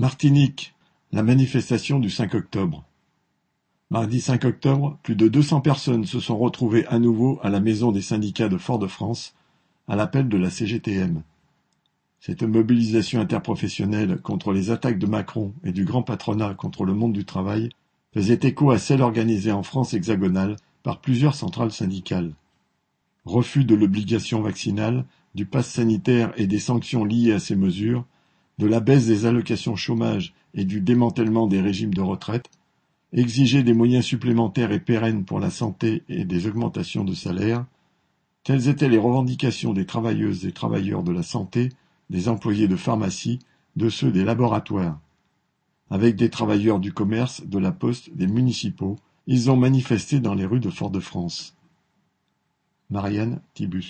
Martinique, la manifestation du cinq octobre. Mardi 5 octobre, plus de 200 personnes se sont retrouvées à nouveau à la maison des syndicats de Fort-de-France, à l'appel de la CGTM. Cette mobilisation interprofessionnelle contre les attaques de Macron et du grand patronat contre le monde du travail faisait écho à celle organisée en France hexagonale par plusieurs centrales syndicales. Refus de l'obligation vaccinale, du pass sanitaire et des sanctions liées à ces mesures, de la baisse des allocations chômage et du démantèlement des régimes de retraite, exiger des moyens supplémentaires et pérennes pour la santé et des augmentations de salaire, telles étaient les revendications des travailleuses et travailleurs de la santé, des employés de pharmacie, de ceux des laboratoires. Avec des travailleurs du commerce, de la poste, des municipaux, ils ont manifesté dans les rues de Fort-de-France. Marianne Thibus